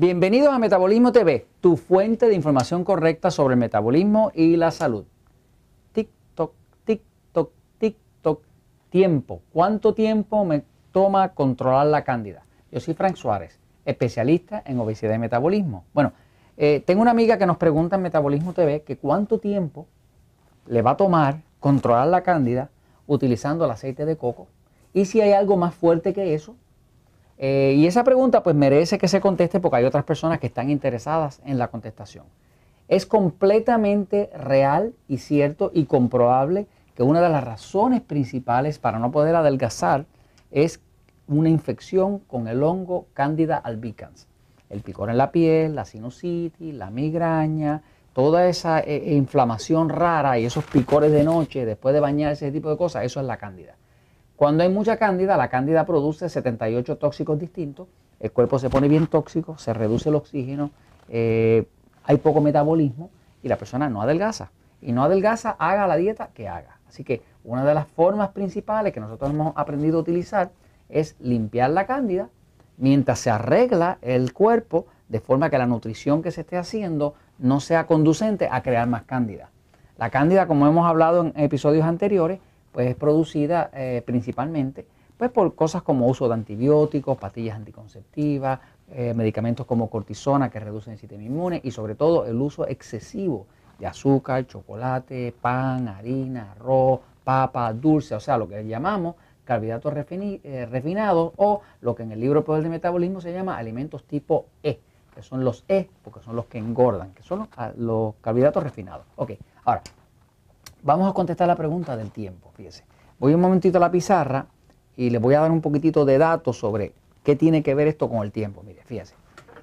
Bienvenidos a Metabolismo TV, tu fuente de información correcta sobre el metabolismo y la salud. TikTok, TikTok. Tiempo. ¿Cuánto tiempo me toma controlar la cándida? Yo soy Frank Suárez, especialista en obesidad y metabolismo. Bueno, eh, tengo una amiga que nos pregunta en Metabolismo TV que cuánto tiempo le va a tomar controlar la cándida utilizando el aceite de coco y si hay algo más fuerte que eso. Eh, y esa pregunta pues merece que se conteste porque hay otras personas que están interesadas en la contestación. Es completamente real y cierto y comprobable que una de las razones principales para no poder adelgazar es una infección con el hongo Candida albicans el picor en la piel, la sinusitis, la migraña, toda esa eh, eh, inflamación rara y esos picores de noche después de bañar ese tipo de cosas, eso es la cándida. Cuando hay mucha cándida, la cándida produce 78 tóxicos distintos, el cuerpo se pone bien tóxico, se reduce el oxígeno, eh, hay poco metabolismo y la persona no adelgaza. Y no adelgaza, haga la dieta que haga. Así que una de las formas principales que nosotros hemos aprendido a utilizar es limpiar la cándida mientras se arregla el cuerpo de forma que la nutrición que se esté haciendo no sea conducente a crear más cándida. La cándida, como hemos hablado en episodios anteriores, pues es producida eh, principalmente pues por cosas como uso de antibióticos, pastillas anticonceptivas, eh, medicamentos como cortisona que reducen el sistema inmune y sobre todo el uso excesivo de azúcar, chocolate, pan, harina, arroz, papa, dulce, o sea, lo que llamamos carbohidratos eh, refinados o lo que en el libro Poder de Metabolismo se llama alimentos tipo E, que son los E, porque son los que engordan, que son los, carbohidratos refinados. Ok, ahora, vamos a contestar la pregunta del tiempo, fíjese. Voy un momentito a la pizarra y les voy a dar un poquitito de datos sobre qué tiene que ver esto con el tiempo. Mire, fíjese.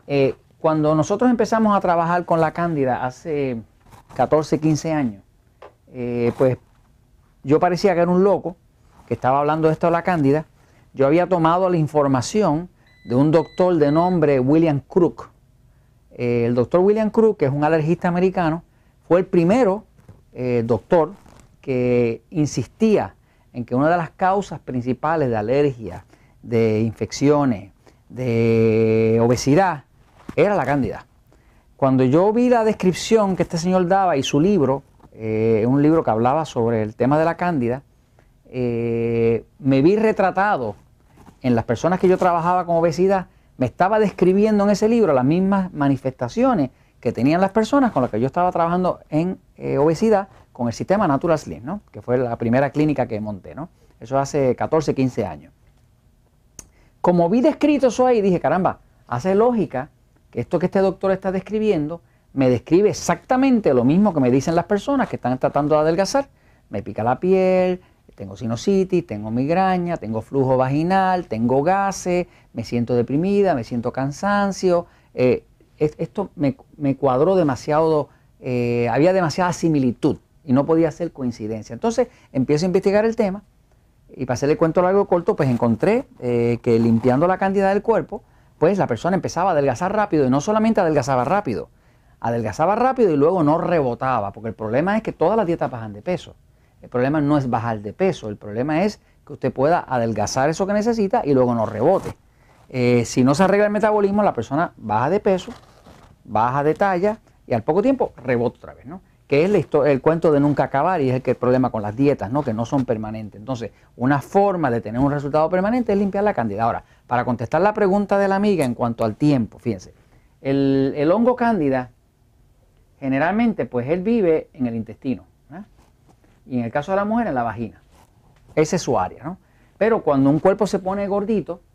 Eh, cuando nosotros empezamos a trabajar con la cándida hace 14, 15 años, eh, pues yo parecía que era un loco que estaba hablando de esto de la cándida, yo había tomado la información de un doctor de nombre William Crook. Eh, el doctor William Crook, que es un alergista americano, fue el primero eh, doctor que insistía en que una de las causas principales de alergia, de infecciones, de obesidad, era la cándida. Cuando yo vi la descripción que este señor daba y su libro, eh, un libro que hablaba sobre el tema de la cándida, eh, me vi retratado en las personas que yo trabajaba con obesidad, me estaba describiendo en ese libro las mismas manifestaciones que tenían las personas con las que yo estaba trabajando en eh, obesidad con el sistema Natural Slim, ¿no? que fue la primera clínica que monté. ¿no? Eso hace 14, 15 años. Como vi descrito eso ahí, dije, caramba, hace lógica que esto que este doctor está describiendo me describe exactamente lo mismo que me dicen las personas que están tratando de adelgazar. Me pica la piel, tengo sinusitis, tengo migraña, tengo flujo vaginal, tengo gases, me siento deprimida, me siento cansancio. Eh, esto me, cuadró demasiado, eh, había demasiada similitud y no podía ser coincidencia. Entonces empiezo a investigar el tema y para hacerle cuento largo corto, pues encontré eh, que limpiando la cantidad del cuerpo, pues la persona empezaba a adelgazar rápido y no solamente adelgazaba rápido, adelgazaba rápido y luego no rebotaba, porque el problema es que todas las dietas bajan de peso. El problema no es bajar de peso, el problema es que usted pueda adelgazar eso que necesita y luego no rebote. Eh, si no se arregla el metabolismo, la persona baja de peso, baja de talla y al poco tiempo rebota otra vez, ¿no? Que es el cuento de nunca acabar y es el, que el problema con las dietas, ¿no? Que no son permanentes. Entonces, una forma de tener un resultado permanente es limpiar la cándida. Ahora, para contestar la pregunta de la amiga en cuanto al tiempo, fíjense, el, el hongo cándida, generalmente, pues él vive en el intestino y en el caso de la mujer en la vagina. Esa es su área, ¿no? Pero cuando un cuerpo se pone gordito, ¿no?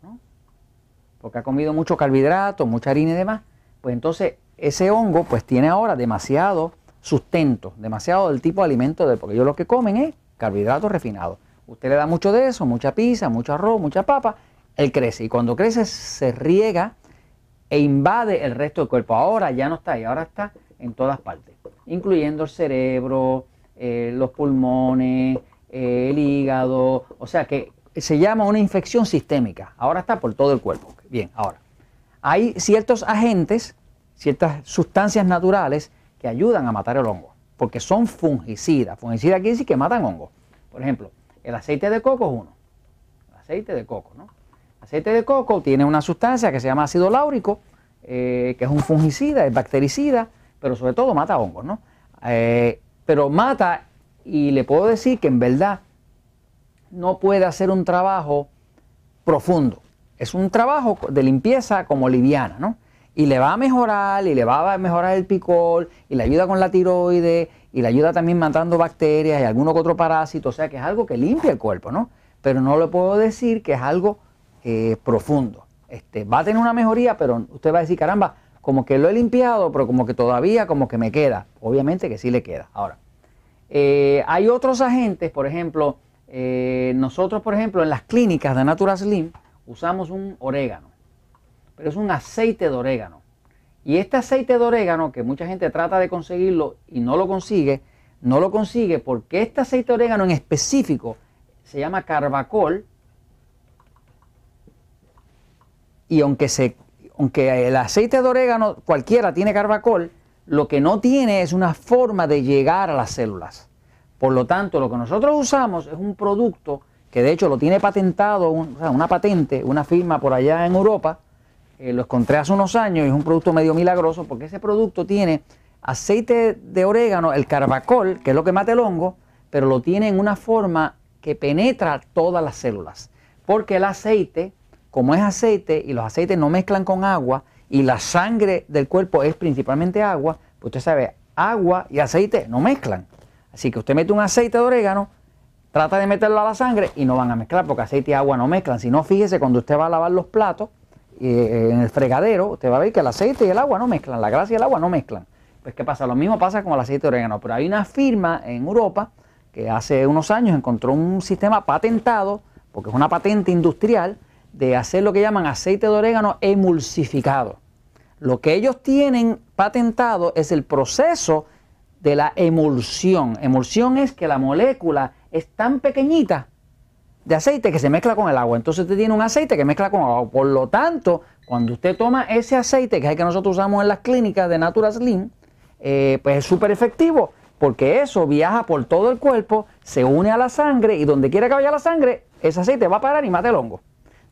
Porque ha comido mucho carbohidrato, mucha harina y demás, pues entonces ese hongo pues tiene ahora demasiado sustento, demasiado del tipo de alimento, de, porque ellos lo que comen es carbohidratos refinados. Usted le da mucho de eso, mucha pizza, mucho arroz, mucha papa, él crece y cuando crece se riega e invade el resto del cuerpo. Ahora ya no está ahí, ahora está en todas partes, incluyendo el cerebro, eh, los pulmones, eh, el hígado, o sea que se llama una infección sistémica. Ahora está por todo el cuerpo. Bien, ahora, hay ciertos agentes, ciertas sustancias naturales que ayudan a matar el hongo, porque son fungicidas. Fungicidas quiere decir que matan hongo. Por ejemplo, el aceite de coco es uno. El aceite de coco, ¿no? El aceite de coco tiene una sustancia que se llama ácido láurico, eh, que es un fungicida, es bactericida, pero sobre todo mata hongos, ¿no? Eh, pero mata y le puedo decir que en verdad no puede hacer un trabajo profundo. Es un trabajo de limpieza como liviana, ¿no? Y le va a mejorar, y le va a mejorar el picor, y le ayuda con la tiroides, y le ayuda también matando bacterias y alguno que otro parásito. O sea que es algo que limpia el cuerpo, ¿no? Pero no le puedo decir que es algo eh, profundo. Este, va a tener una mejoría, pero usted va a decir, caramba, como que lo he limpiado, pero como que todavía como que me queda. Obviamente que sí le queda. Ahora, eh, hay otros agentes, por ejemplo, eh, nosotros, por ejemplo, en las clínicas de Natura Slim usamos un orégano, pero es un aceite de orégano. Y este aceite de orégano, que mucha gente trata de conseguirlo y no lo consigue, no lo consigue porque este aceite de orégano en específico se llama carbacol y aunque, se, aunque el aceite de orégano cualquiera tiene carbacol, lo que no tiene es una forma de llegar a las células. Por lo tanto, lo que nosotros usamos es un producto que de hecho lo tiene patentado, una patente, una firma por allá en Europa, eh, lo encontré hace unos años y es un producto medio milagroso porque ese producto tiene aceite de orégano, el carbacol, que es lo que mata el hongo, pero lo tiene en una forma que penetra todas las células. Porque el aceite como es aceite y los aceites no mezclan con agua y la sangre del cuerpo es principalmente agua, pues usted sabe, agua y aceite no mezclan. Así que usted mete un aceite de orégano, trata de meterlo a la sangre y no van a mezclar porque aceite y agua no mezclan. Si no, fíjese cuando usted va a lavar los platos eh, en el fregadero, usted va a ver que el aceite y el agua no mezclan, la grasa y el agua no mezclan. Pues ¿qué pasa? Lo mismo pasa con el aceite de orégano, pero hay una firma en Europa que hace unos años encontró un sistema patentado, porque es una patente industrial, de hacer lo que llaman aceite de orégano emulsificado. Lo que ellos tienen patentado es el proceso de la emulsión. Emulsión es que la molécula es tan pequeñita de aceite que se mezcla con el agua. Entonces usted tiene un aceite que mezcla con agua. Por lo tanto, cuando usted toma ese aceite, que es el que nosotros usamos en las clínicas de Natura Slim, eh, pues es súper efectivo porque eso viaja por todo el cuerpo, se une a la sangre y donde quiera que vaya la sangre, ese aceite va a parar y mata el hongo.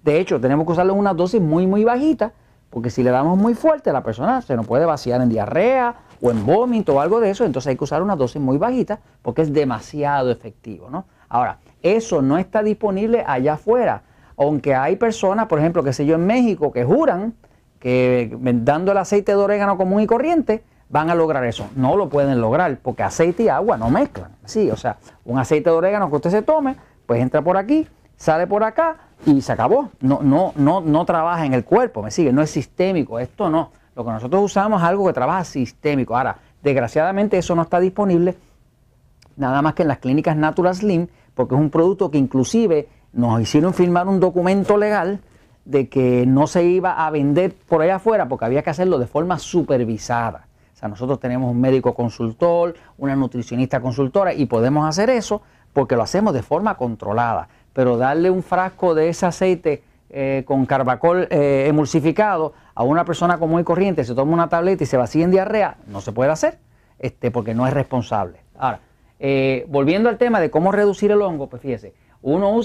De hecho, tenemos que usarlo en una dosis muy, muy bajita, porque si le damos muy fuerte, la persona se nos puede vaciar en diarrea o en vómito o algo de eso, entonces hay que usar una dosis muy bajita porque es demasiado efectivo, ¿no? Ahora, eso no está disponible allá afuera, aunque hay personas, por ejemplo, que sé yo, en México, que juran que dando el aceite de orégano común y corriente, van a lograr eso. No lo pueden lograr porque aceite y agua no mezclan. Sí, o sea, un aceite de orégano que usted se tome, pues entra por aquí, sale por acá y se acabó. No, no, no, no trabaja en el cuerpo, me sigue, no es sistémico, esto no. Lo que nosotros usamos es algo que trabaja sistémico. Ahora, desgraciadamente eso no está disponible nada más que en las clínicas Natural Slim, porque es un producto que inclusive nos hicieron firmar un documento legal de que no se iba a vender por allá afuera porque había que hacerlo de forma supervisada. O sea, nosotros tenemos un médico consultor, una nutricionista consultora y podemos hacer eso porque lo hacemos de forma controlada pero darle un frasco de ese aceite eh, con carbacol eh, emulsificado a una persona común y corriente, se toma una tableta y se vacía en diarrea, no se puede hacer, este, porque no es responsable. Ahora, eh, volviendo al tema de cómo reducir el hongo, pues fíjese, uno usa